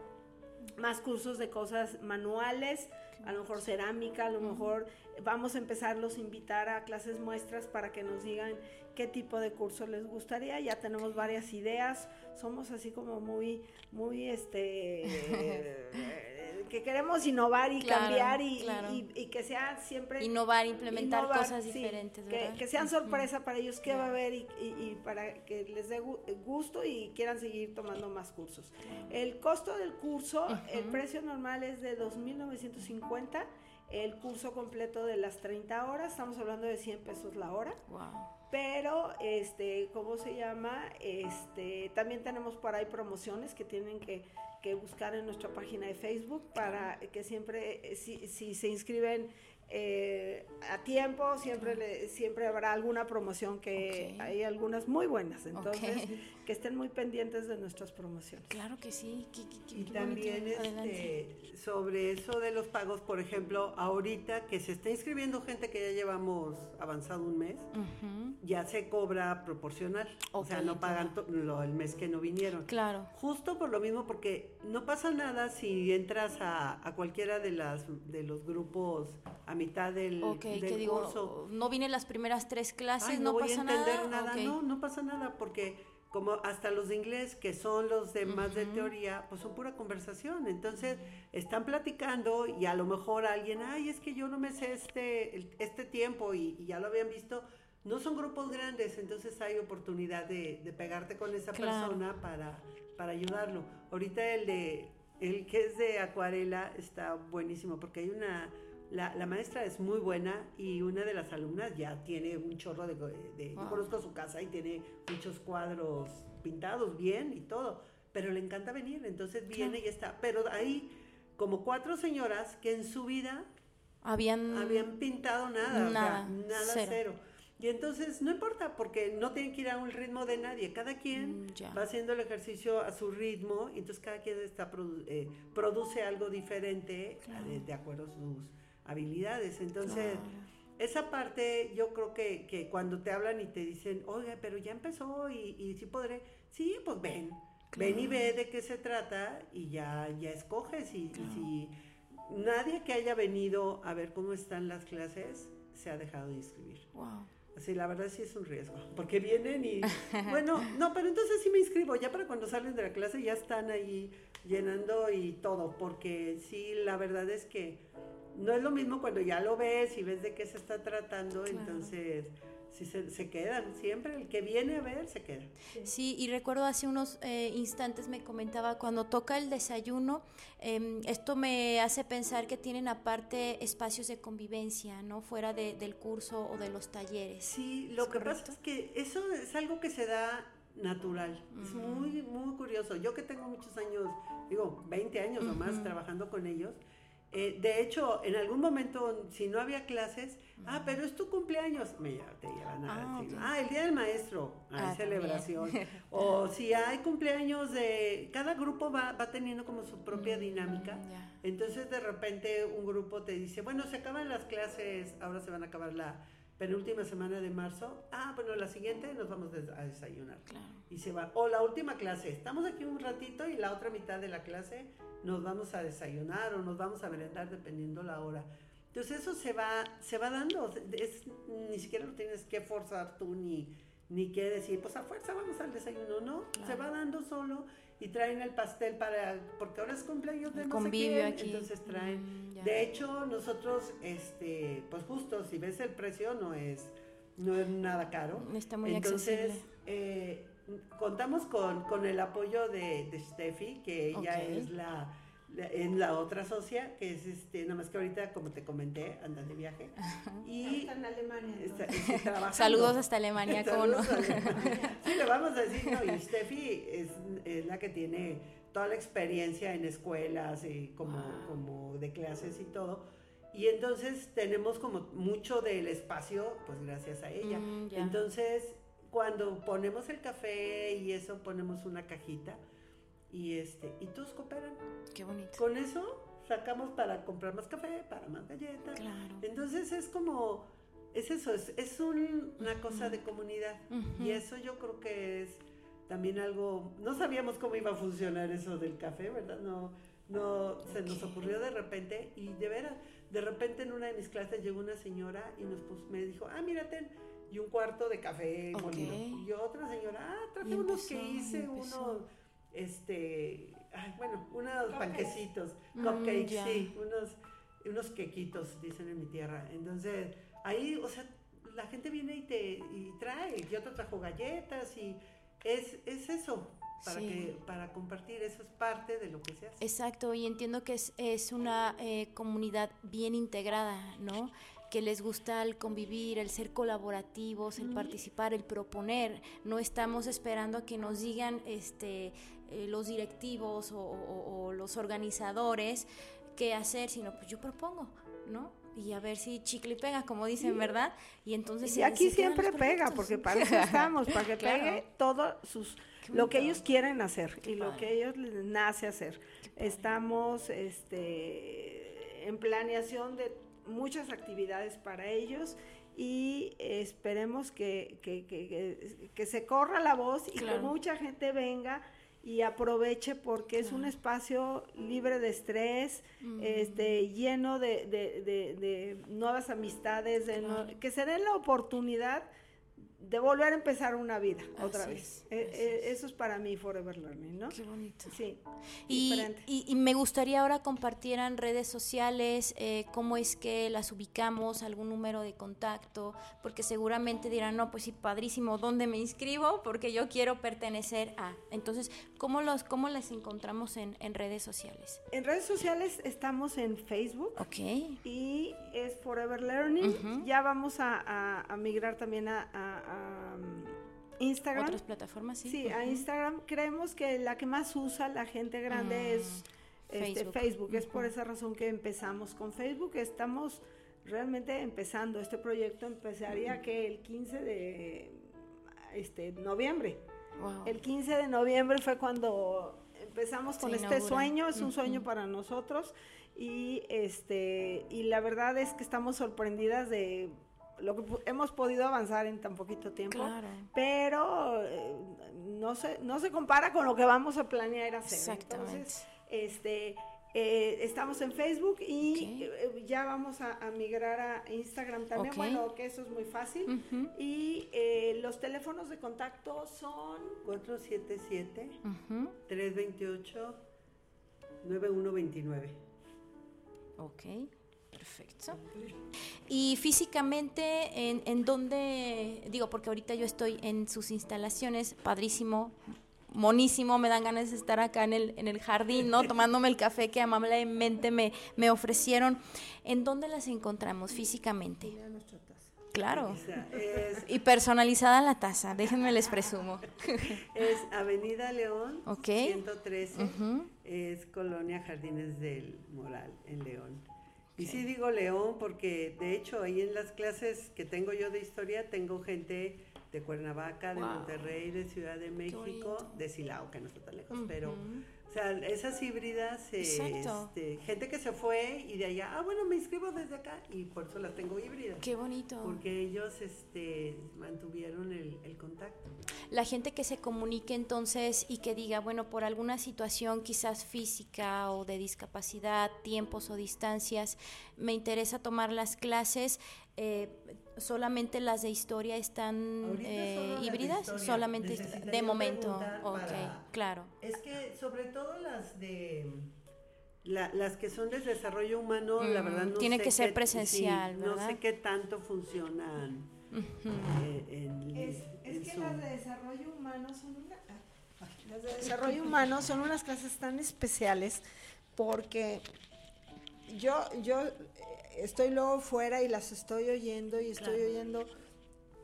más cursos de cosas manuales, a lo mejor cerámica, a lo mejor vamos a empezarlos a invitar a clases muestras para que nos digan qué tipo de curso les gustaría. Ya tenemos varias ideas, somos así como muy, muy, este, <laughs> que queremos innovar y Claro, cambiar y, claro. y- y que sea siempre Innovar, implementar innovar, cosas sí, diferentes, que, ¿verdad? que sean sorpresa para ellos qué va a haber y, y- para que les dé gu- gusto y quieran seguir tomando más cursos. El costo del curso, el Ujú. precio normal es de 2.950, el curso completo de las 30 horas, estamos hablando de 100 pesos la hora. Wow. Pero, este, ¿cómo se llama? Este, también tenemos por ahí promociones que tienen que, que buscar en nuestra página de Facebook para que siempre, eh, si, si se inscriben eh, a tiempo, siempre, le- siempre habrá alguna promoción que hay algunas muy buenas. Entonces, que estén muy pendientes de nuestras promociones. Claro que sí. qué- qué- qué- Y también este, sobre eso de los pagos, por ejemplo, ahorita que se está inscribiendo gente que ya llevamos avanzado un mes, ya se cobra proporcional. o sea, no pagan lo- el mes que no vinieron. Claro. Justo por lo mismo, porque no pasa nada si entras a, a cualquiera de las de los grupos mitad del, Ok, del que digo, curso. no vine las primeras tres clases, Ay, no, voy pasa a entender nada. No, no pasa nada, porque como hasta los de inglés, que son los de más de teoría, pues son pura conversación. Entonces, están platicando y a lo mejor alguien, ay, es que yo no me sé este, este tiempo y, y ya lo habían visto. No son grupos grandes, entonces hay oportunidad de, de pegarte con esa Claro. persona para, para ayudarlo. Ahorita el de el que es de acuarela está buenísimo porque hay una la, la maestra es muy buena y una de las alumnas ya tiene un chorro de, de- yo conozco su casa y tiene muchos cuadros pintados bien y todo, pero le encanta venir, entonces viene y está, pero hay como cuatro señoras que en su vida Habían, habían pintado nada, o sea, Nada, cero. cero. Y entonces no importa, porque no tienen que ir a un ritmo de nadie. Cada quien Mm, ya. va haciendo el ejercicio a su ritmo, y entonces cada quien está produ- eh, produce algo diferente Claro. eh, de acuerdo a sus habilidades. Entonces, Claro. esa parte yo creo que, que cuando te hablan y te dicen, oiga, pero ya empezó y, y sí podré, sí, pues ven, ven y ve de qué se trata y ya, ya escoges. Y, si nadie que haya venido a ver cómo están las clases se ha dejado de inscribir. Wow. Así, la verdad sí es un riesgo, porque vienen y, <laughs> bueno, no, pero entonces sí me inscribo, ya para cuando salen de la clase ya están ahí llenando y todo, porque sí, la verdad es que no es lo mismo cuando ya lo ves y ves de qué se está tratando, Claro. entonces sí se, se quedan, siempre el que viene a ver se queda. Sí, y recuerdo hace unos eh, instantes me comentaba, cuando toca el desayuno, em, esto me hace pensar que tienen aparte espacios de convivencia, ¿no? Fuera de- del curso o de los talleres. Sí, lo ¿Es que correcto? pasa es que eso es algo que se da natural. Es muy, muy curioso. Yo que tengo muchos años, digo, 20 años o más trabajando con ellos, eh, de hecho, en algún momento, si no había clases, ah, pero es tu cumpleaños, me te llevan a Ah, ah, el día del maestro, hay Ah, celebración. <laughs> o si hay cumpleaños de, cada grupo va, va teniendo como su propia Mm, dinámica. Entonces de repente un grupo te dice, bueno, se acaban las clases, ahora se van a acabar la penúltima semana de marzo. Ah, bueno, la siguiente nos vamos a desayunar. Claro. Y se va. O la última clase, estamos aquí un ratito y la otra mitad de la clase nos vamos a desayunar o nos vamos a merendar dependiendo la hora. Entonces eso se va, se va dando, es, ni siquiera lo tienes que forzar tú ni, ni que decir, pues a fuerza vamos al desayuno, no, se Claro. va dando solo y traen el pastel para, porque ahora es cumpleaños de El no sé convivio quién, aquí. entonces traen. Mm. De hecho, nosotros, este, pues justo, si ves el precio, no es, no es nada caro. Está muy Entonces, accesible. eh, contamos con, con el apoyo de, de Steffi, que ella es la, es la otra socia, que es este, nada más que ahorita, como te comenté, anda de viaje. Y Está en Alemania. está, está. Saludos hasta Alemania, ¿cómo no? Alemania. <laughs> Sí, le vamos a decir, no, y Steffi es, es la que tiene toda la experiencia en escuelas y como, Wow. como de clases y todo. Y entonces tenemos como mucho del espacio, pues gracias a ella. Mm, ya. entonces, cuando ponemos el café y eso, ponemos una cajita y este y todos cooperan. Qué bonito. Con eso sacamos para comprar más café, para más galletas. Claro. Entonces es como, es eso, es, es un- una cosa de comunidad. Y eso yo creo que es también algo, no sabíamos cómo iba a funcionar eso del café, ¿verdad? No, no, se nos ocurrió de repente y de veras, de repente en una de mis clases llegó una señora y nos pus- me dijo, ah, mira, ten, y un cuarto de café Ok. molido. Y otra señora, ah, unos que hice, empezó. Este, ay, bueno, unos panquecitos, Mm, cupcakes, sí, unos, unos quequitos, dicen en mi tierra. Entonces, ahí, o sea, la gente viene y te y trae, y otro trajo galletas y es, es eso, para, Sí. que, para compartir, eso es parte de lo que se hace. Exacto, y entiendo que es, es una eh, comunidad bien integrada, ¿no? Que les gusta el convivir, el ser colaborativos, el participar, el proponer. No estamos esperando a que nos digan este, eh, los directivos o, o- o los organizadores qué hacer, sino pues yo propongo, ¿no? Y a ver si chicle y pega, como dicen, ¿verdad? Y entonces... Y aquí siempre pega, porque para eso estamos, para que <laughs> Claro. pegue todo sus, lo que ellos quieren hacer y lo que ellos les nace hacer. Estamos este, en planeación de muchas actividades para ellos y esperemos que, que- que- se corra la voz y Claro. que mucha gente venga y aproveche porque es un espacio libre de estrés, Mm. este, lleno de, de- de- de nuevas amistades, de no- que se den la oportunidad de volver a empezar una vida otra vez. es, Eh, eh, es. Eso es para mí Forever Learning, ¿no? Qué bonito. Sí, Y, y- y me gustaría ahora compartieran redes sociales, eh, cómo es que las ubicamos, algún número de contacto, porque seguramente dirán, no, pues sí, padrísimo, ¿dónde me inscribo? Porque yo quiero pertenecer a. Entonces, ¿cómo, los, cómo las encontramos en, en redes sociales? En redes sociales estamos en Facebook Ok. y es Forever Learning. Ya vamos a, a- a migrar también a, a- a, um, Instagram. ¿Otras plataformas? Sí, Sí, a. Instagram. Creemos que la que más usa la gente grande Mm, es este, Facebook. Facebook. Es por esa razón que empezamos con Facebook. Estamos realmente empezando. Este proyecto empezaría que el 15 de este, noviembre. Wow. El 15 de noviembre fue cuando empezamos con este sueño, es un sueño para nosotros y este y la verdad es que estamos sorprendidas de lo que hemos podido avanzar en tan poquito tiempo, Claro. pero eh, no se no se compara con lo que vamos a planear hacer. Exactamente. Entonces, este eh, estamos en Facebook y eh, ya vamos a, a migrar a Instagram también. Bueno, que eso es muy fácil. Y eh, los teléfonos de contacto son 477 ujú. 328 9129. Ok, perfecto. Y físicamente, ¿en, en dónde? Digo, porque ahorita yo estoy en sus instalaciones, padrísimo, monísimo, me dan ganas de estar acá en el, en el jardín, ¿no? Tomándome el café que amablemente me, me ofrecieron. ¿En dónde las encontramos físicamente? Claro. Es, Y personalizada la taza, déjenme les presumo. es Avenida León, Ok. 113, Ujú. es Colonia Jardines del Moral, en León. Y sí digo León porque de hecho ahí en las clases que tengo yo de historia tengo gente de Cuernavaca, de Wow. Monterrey, de Ciudad de México, de Silao, que no está tan lejos, pero. O sea, esas híbridas, eh, Exacto. este, gente que se fue y de allá, ah, bueno, me inscribo desde acá y por eso las tengo híbridas. Qué bonito. Porque ellos este, mantuvieron el, el contacto. La gente que se comunique entonces y que diga, bueno, por alguna situación quizás física o de discapacidad, tiempos o distancias, me interesa tomar las clases, eh, solamente las de historia están eh, híbridas, historia. solamente de momento. Ok, para- claro. Es que sobre todo las de la- las que son de desarrollo humano, la Mm, verdad no tiene sé que ser qué- presencial, sí, ¿verdad? No sé qué tanto funcionan eh, en, Es, en que las de desarrollo humano son una- ah, las de desarrollo humano son unas clases tan especiales porque yo yo estoy luego fuera y las estoy oyendo y estoy Claro. oyendo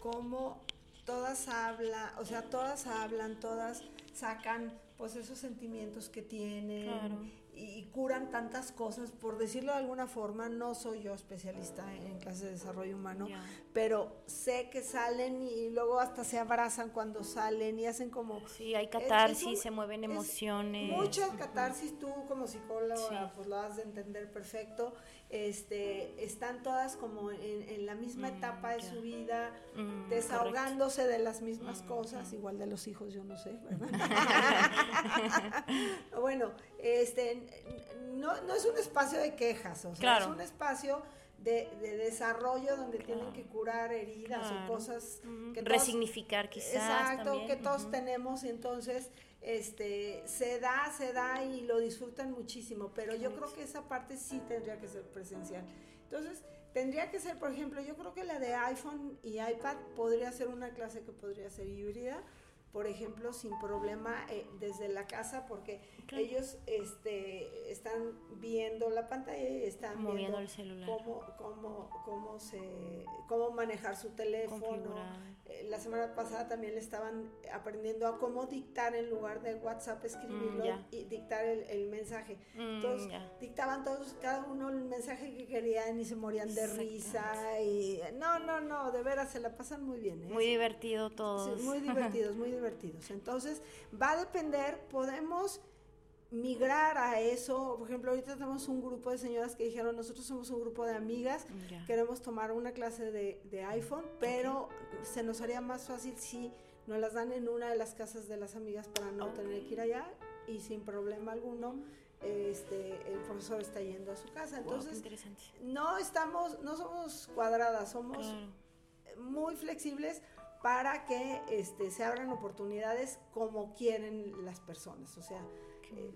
cómo todas hablan, o sea, todas hablan, todas sacan pues esos sentimientos que tienen Claro. y curan tantas cosas, por decirlo de alguna forma, no soy yo especialista en clase de desarrollo humano, pero sé que salen y luego hasta se abrazan cuando salen y hacen como... Sí, hay catarsis, se mueven emociones. Mucha catarsis, tú como psicóloga pues lo has de entender perfecto, este, están todas como en, la misma mm, etapa de su vida, mm, desahogándose de las mismas mm, cosas, igual de los hijos, yo no sé, <laughs> <laughs> bueno, este, no, no, es un espacio de quejas, o sea, es un espacio de, desarrollo donde tienen que curar heridas o cosas que resignificar quizás exacto que todos tenemos entonces este, se da, se da y lo disfrutan muchísimo, pero yo creo que esa parte sí tendría que ser presencial. Entonces, tendría que ser, por ejemplo, yo creo que la de iPhone y iPad podría ser una clase que podría ser híbrida, por ejemplo, sin problema eh, desde la casa, porque ellos este, están viendo la pantalla y están Moviendo el celular. Cómo, cómo, cómo, se, cómo manejar su teléfono. Eh, la semana pasada también le estaban aprendiendo a cómo dictar en lugar de WhatsApp, escribirlo mm, y dictar el, mensaje. Mm, Entonces, dictaban todos, cada uno el mensaje que querían y se morían de risa. y No, no, no, de veras se la pasan muy bien. ¿eh? Muy divertido todos. muy <laughs> divertidos, muy divertidos. Entonces, va a depender, podemos migrar a eso. Por ejemplo, ahorita tenemos un grupo de señoras que dijeron, nosotros somos un grupo de amigas, queremos tomar una clase de, iPhone, pero se nos haría más fácil si nos las dan en una de las casas de las amigas para no tener que ir allá y sin problema alguno. Este, el profesor está yendo a su casa. Entonces, no estamos, no somos cuadradas, somos muy flexibles para que este, se abran oportunidades como quieren las personas. O sea,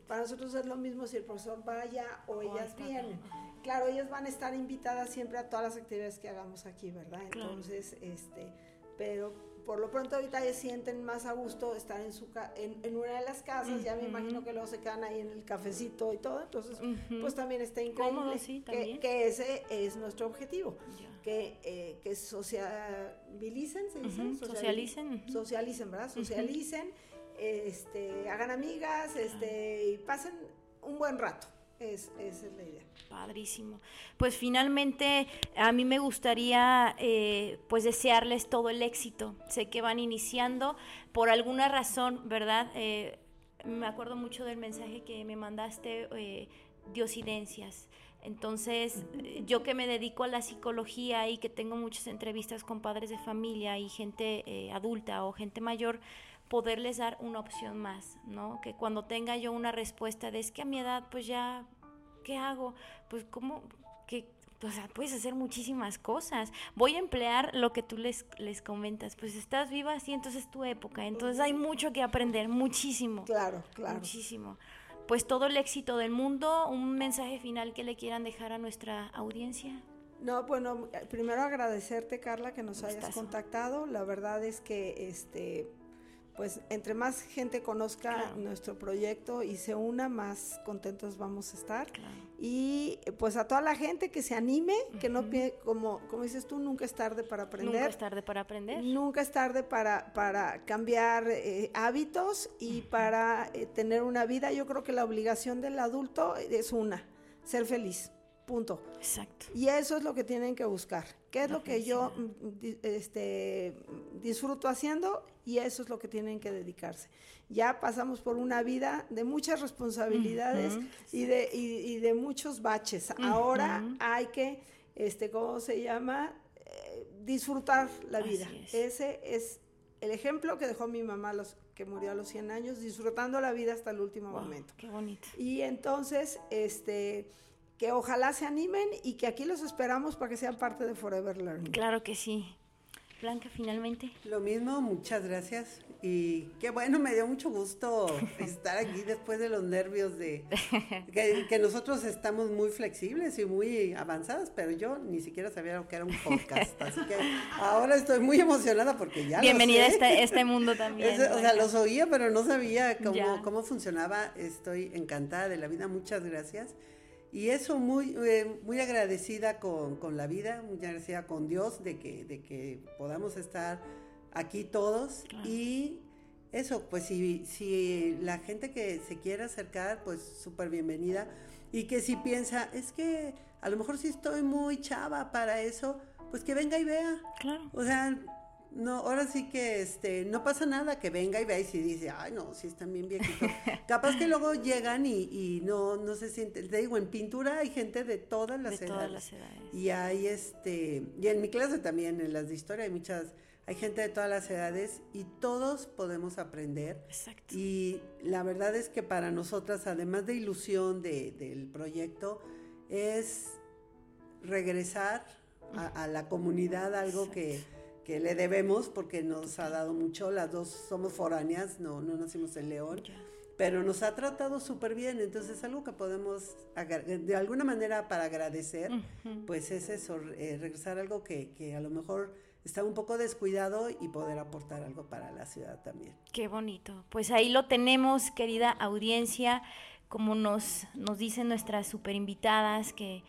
para nosotros es lo mismo si el profesor vaya o ellas vienen. Claro, ellas van a estar invitadas siempre a todas las actividades que hagamos aquí, ¿verdad? Entonces, este, pero por lo pronto ahorita ya sienten más a gusto estar en, su en, una de las casas, ya me imagino que luego se quedan ahí en el cafecito y todo, entonces pues también está increíble que, ese es nuestro objetivo, que, eh, que sociabilicen, ¿se dice? Socialicen. Socialicen, ¿verdad? Socialicen, este, hagan amigas este, y pasen un buen rato. Es, es la idea. Padrísimo. Pues finalmente a mí me gustaría eh, pues desearles todo el éxito. Sé que van iniciando por alguna razón, ¿verdad? Eh, me acuerdo mucho del mensaje que me mandaste, eh, diosidencias. Entonces, yo que me dedico a la psicología y que tengo muchas entrevistas con padres de familia y gente adulta o gente mayor, poderles dar una opción más, ¿no? Que cuando tenga yo una respuesta de es que a mi edad, pues ya, ¿qué hago? Pues cómo, que, o sea, puedes hacer muchísimas cosas. Voy a emplear lo que tú les, les comentas, pues estás viva así, entonces es tu época, entonces hay mucho que aprender, muchísimo. Claro, claro. Muchísimo. Pues todo el éxito del mundo, un mensaje final que le quieran dejar a nuestra audiencia. No, bueno, primero agradecerte, Carla, que nos hayas contactado. La verdad es que este pues entre más gente conozca nuestro proyecto y se una, más contentos vamos a estar. Y pues a toda la gente que se anime, que no como, como dices tú, nunca es tarde para aprender. Nunca es tarde para aprender. Nunca es tarde para, para cambiar eh, hábitos y para eh, tener una vida. Yo creo que la obligación del adulto es una, ser feliz. Punto. Exacto. Y eso es lo que tienen que buscar. ¿Qué es lo que yo mm, este, disfruto haciendo? Y eso es lo que tienen que dedicarse. Ya pasamos por una vida de muchas responsabilidades y, de, y, de muchos baches. Ahora hay que, este, ¿cómo se llama? Eh, disfrutar la vida. Ese es el ejemplo que dejó mi mamá los que murió a los 100 años, disfrutando la vida hasta el último momento. Qué bonito. Y entonces, este que ojalá se animen y que aquí los esperamos para que sean parte de Forever Learning. Claro que sí. Blanca, finalmente. Lo mismo, muchas gracias. Y qué bueno, me dio mucho gusto <laughs> estar aquí después de los nervios de <laughs> que, nosotros estamos muy flexibles y muy avanzadas, pero yo ni siquiera sabía lo que era un podcast. <laughs> Así que ahora estoy muy emocionada porque ya Bienvenida lo sé. a este, este mundo también. o sea, los oía, pero no sabía cómo, cómo funcionaba. Estoy encantada de la vida. Muchas gracias. Y eso muy, eh, muy agradecida con, la vida, muy agradecida con Dios de que, de que podamos estar aquí todos y eso, pues si, si la gente que se quiere acercar, pues súper bienvenida. Y que si piensa, es que a lo mejor sí estoy muy chava para eso, pues que venga y vea. Claro. O sea, no, ahora sí que este, no pasa nada que venga y vea y si dice, ay no, sí están bien viejitos. <laughs> Capaz que luego llegan y, y no, no se sienten. Te digo, en pintura hay gente de todas las de edades. todas las edades. Y hay este, y en mi clase también, en las de historia, hay muchas, hay gente de todas las edades y todos podemos aprender. Exacto. Y la verdad es que para nosotras, además de ilusión de- del proyecto, es regresar a, a la comunidad algo que, que le debemos porque nos ha dado mucho. Las dos somos foráneas, no, no nacimos en León, pero nos ha tratado súper bien. Entonces, algo que podemos, de alguna manera, para agradecer, Ujú. pues es eso, eh, regresar algo que, que a lo mejor está un poco descuidado y poder aportar algo para la ciudad también. Qué bonito. Pues ahí lo tenemos, querida audiencia, como nos, nos dicen nuestras super invitadas, que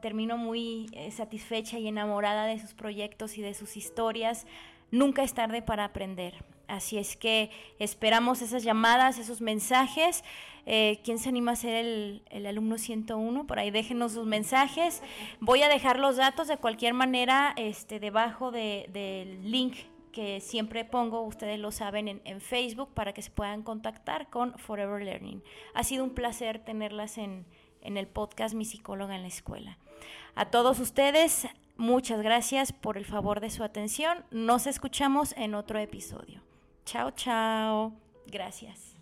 termino muy eh, satisfecha y enamorada de sus proyectos y de sus historias. Nunca es tarde para aprender. Así es que esperamos esas llamadas, esos mensajes. Eh, ¿Quién se anima a ser el, el alumno 101? Por ahí déjenos sus mensajes. Voy a dejar los datos de cualquier manera este, debajo de- del link que siempre pongo, ustedes lo saben, en, en Facebook para que se puedan contactar con Forever Learning. Ha sido un placer tenerlas en, en el podcast Mi psicóloga en la escuela. A todos ustedes, muchas gracias por el favor de su atención. Nos escuchamos en otro episodio. Chao, chao. Gracias.